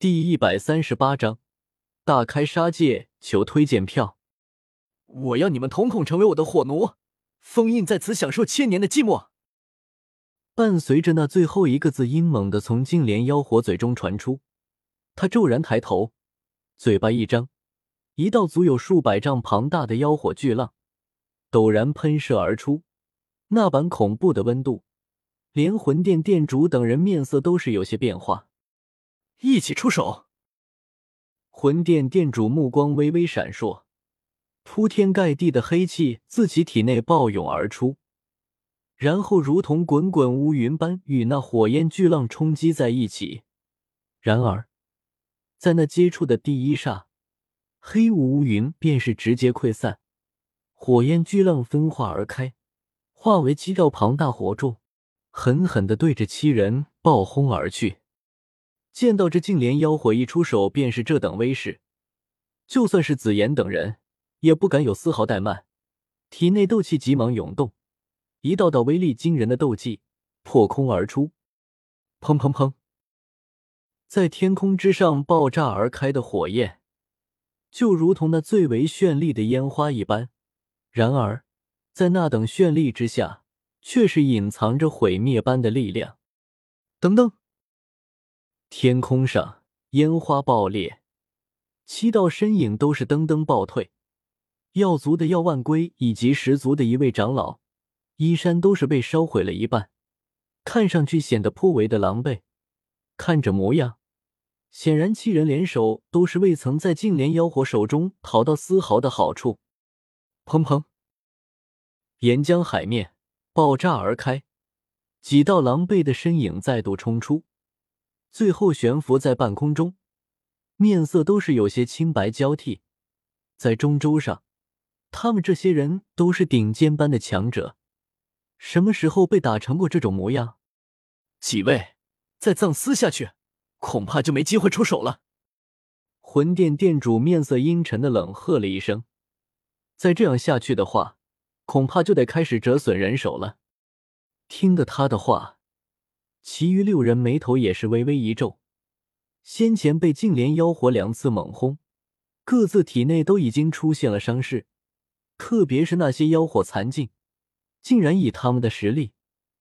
第一百三十八章大开杀戒，求推荐票。我要你们统统成为我的火奴，封印在此，享受千年的寂寞。伴随着那最后一个字，阴猛的从净莲妖火嘴中传出，他骤然抬头，嘴巴一张，一道足有数百丈庞大的妖火巨浪陡然喷射而出。那般恐怖的温度，连魂殿殿主等人面色都是有些变化。一起出手！魂殿殿主目光微微闪烁，铺天盖地的黑气自其体内暴涌而出，然后如同滚滚乌云般与那火焰巨浪冲击在一起。然而，在那接触的第一刹，黑雾乌云便是直接溃散，火焰巨浪分化而开，化为七道庞大火柱，狠狠的对着七人暴轰而去。见到这净莲妖火一出手便是这等威势，就算是紫妍等人也不敢有丝毫怠慢，体内斗气急忙涌动，一道道威力惊人的斗技破空而出，砰砰砰，在天空之上爆炸而开的火焰，就如同那最为绚丽的烟花一般，然而在那等绚丽之下，却是隐藏着毁灭般的力量。等等。天空上烟花爆裂，七道身影都是噔噔暴退。药族的药万龟以及十族的一位长老，衣衫都是被烧毁了一半，看上去显得颇为的狼狈。看着模样，显然七人联手都是未曾在净莲妖火手中讨到丝毫的好处。砰砰，岩浆海面爆炸而开，几道狼狈的身影再度冲出。最后悬浮在半空中，面色都是有些青白交替。在中州上，他们这些人都是顶尖般的强者，什么时候被打成过这种模样？几位再葬私下去，恐怕就没机会出手了。魂殿殿主面色阴沉的冷喝了一声：“再这样下去的话，恐怕就得开始折损人手了。”听得他的话。其余六人眉头也是微微一皱，先前被净莲妖火两次猛轰，各自体内都已经出现了伤势，特别是那些妖火残境，竟然以他们的实力，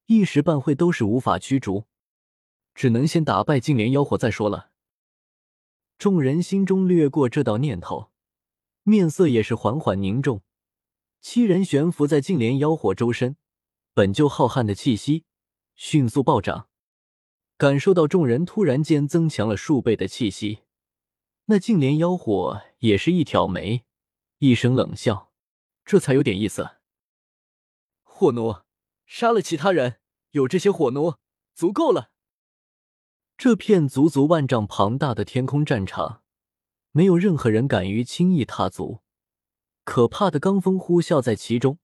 一时半会都是无法驱逐，只能先打败净莲妖火再说了。众人心中掠过这道念头，面色也是缓缓凝重。七人悬浮在净莲妖火周身，本就浩瀚的气息迅速暴涨。感受到众人突然间增强了数倍的气息，那净莲妖火也是一挑眉，一声冷笑：“这才有点意思。”火奴杀了其他人，有这些火奴足够了。这片足足万丈庞大的天空战场，没有任何人敢于轻易踏足，可怕的罡风呼啸在其中。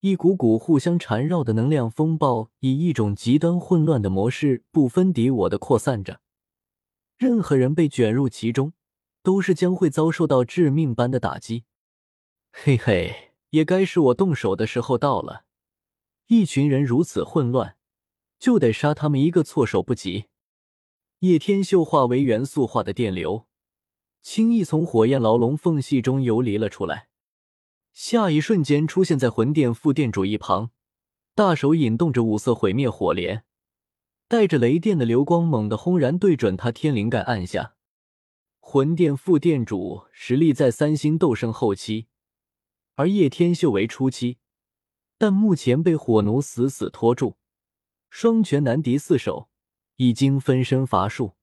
一股股互相缠绕的能量风暴，以一种极端混乱的模式，不分敌我的扩散着。任何人被卷入其中，都是将会遭受到致命般的打击。嘿嘿，也该是我动手的时候到了。一群人如此混乱，就得杀他们一个措手不及。叶天秀化为元素化的电流，轻易从火焰牢笼缝隙中游离了出来。下一瞬间，出现在魂殿副殿主一旁，大手引动着五色毁灭火莲，带着雷电的流光，猛地轰然对准他天灵盖按下。魂殿副殿主实力在三星斗圣后期，而叶天秀为初期，但目前被火奴死死拖住，双拳难敌四手，已经分身乏术。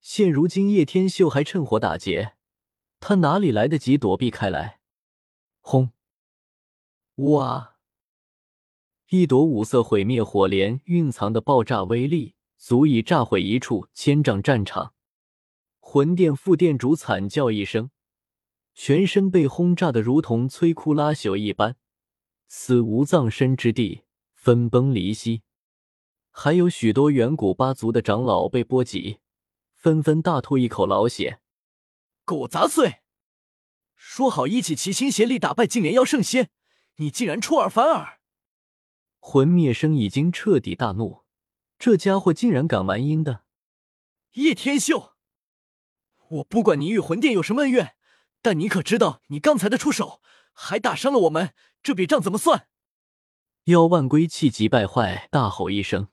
现如今叶天秀还趁火打劫，他哪里来得及躲避开来？轰！哇！一朵五色毁灭火莲蕴藏的爆炸威力，足以炸毁一处千丈战场。魂殿副殿主惨叫一声，全身被轰炸的如同摧枯拉朽一般，死无葬身之地，分崩离析。还有许多远古八族的长老被波及，纷纷大吐一口老血。狗杂碎！说好一起齐心协力打败净莲妖圣仙，你竟然出尔反尔！魂灭生已经彻底大怒，这家伙竟然敢玩阴的！叶天秀，我不管你与魂殿有什么恩怨，但你可知道，你刚才的出手还打伤了我们，这笔账怎么算？妖万归气急败坏，大吼一声：“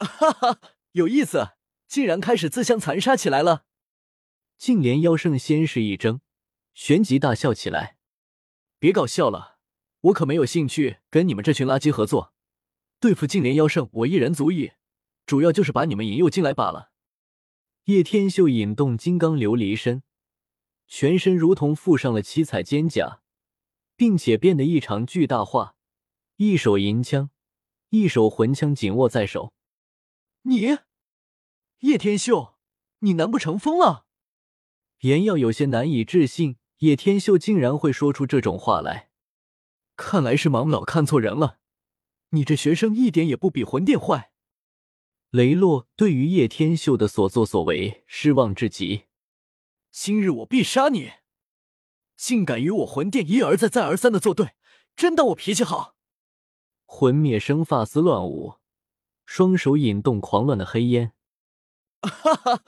哈哈，有意思，竟然开始自相残杀起来了！”净莲妖圣先是一怔，旋即大笑起来：“别搞笑了，我可没有兴趣跟你们这群垃圾合作。对付净莲妖圣，我一人足矣，主要就是把你们引诱进来罢了。”叶天秀引动金刚琉璃身，全身如同附上了七彩肩甲，并且变得异常巨大化。一手银枪，一手魂枪紧握在手。你，叶天秀，你难不成疯了？颜耀有些难以置信，叶天秀竟然会说出这种话来。看来是盲老看错人了，你这学生一点也不比魂殿坏。雷洛对于叶天秀的所作所为失望至极。今日我必杀你！竟敢与我魂殿一而再、再而三的作对，真当我脾气好？魂灭生发丝乱舞，双手引动狂乱的黑烟。哈哈，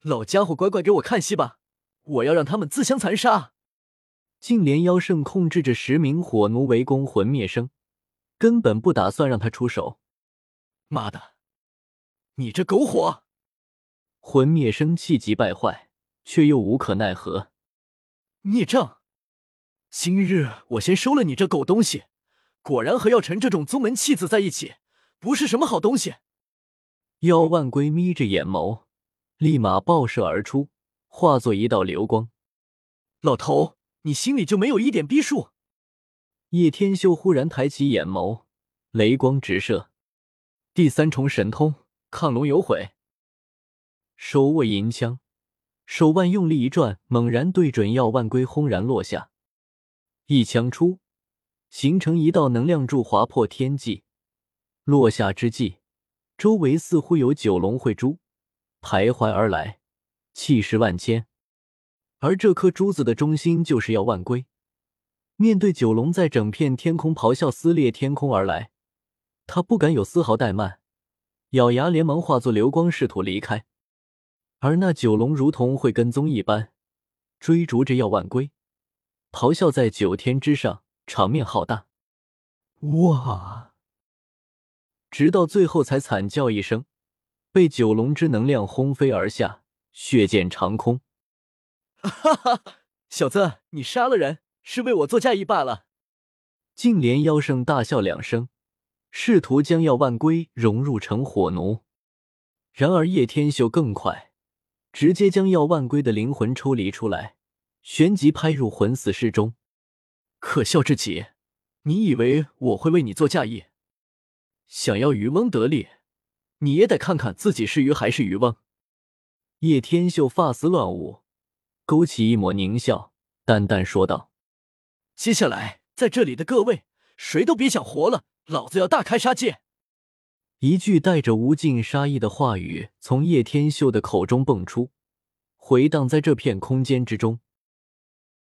老家伙，乖乖给我看戏吧！我要让他们自相残杀。净莲妖圣控制着十名火奴围攻魂灭生，根本不打算让他出手。妈的！你这狗火！魂灭生气急败坏，却又无可奈何。孽障！今日我先收了你这狗东西！果然和药尘这种宗门弃子在一起，不是什么好东西。妖万龟眯着眼眸，立马爆射而出，化作一道流光。老头，你心里就没有一点逼数？叶天秀忽然抬起眼眸，雷光直射，第三重神通。亢龙有悔，手握银枪，手腕用力一转，猛然对准药万龟，轰然落下。一枪出，形成一道能量柱，划破天际。落下之际，周围似乎有九龙会珠徘徊而来，气势万千。而这颗珠子的中心就是药万龟。面对九龙在整片天空咆哮、撕裂天空而来，他不敢有丝毫怠慢。咬牙，连忙化作流光，试图离开。而那九龙如同会跟踪一般，追逐着药万龟，咆哮在九天之上，场面浩大。哇！直到最后才惨叫一声，被九龙之能量轰飞而下，血溅长空。哈哈，小子，你杀了人，是为我做嫁衣罢了。净莲妖圣大笑两声。试图将药万龟融入成火奴，然而叶天秀更快，直接将药万龟的灵魂抽离出来，旋即拍入魂死室中。可笑至极！你以为我会为你做嫁衣？想要渔翁得利，你也得看看自己是鱼还是渔翁。叶天秀发丝乱舞，勾起一抹狞笑，淡淡说道：“接下来，在这里的各位，谁都别想活了。”老子要大开杀戒！一句带着无尽杀意的话语从叶天秀的口中蹦出，回荡在这片空间之中。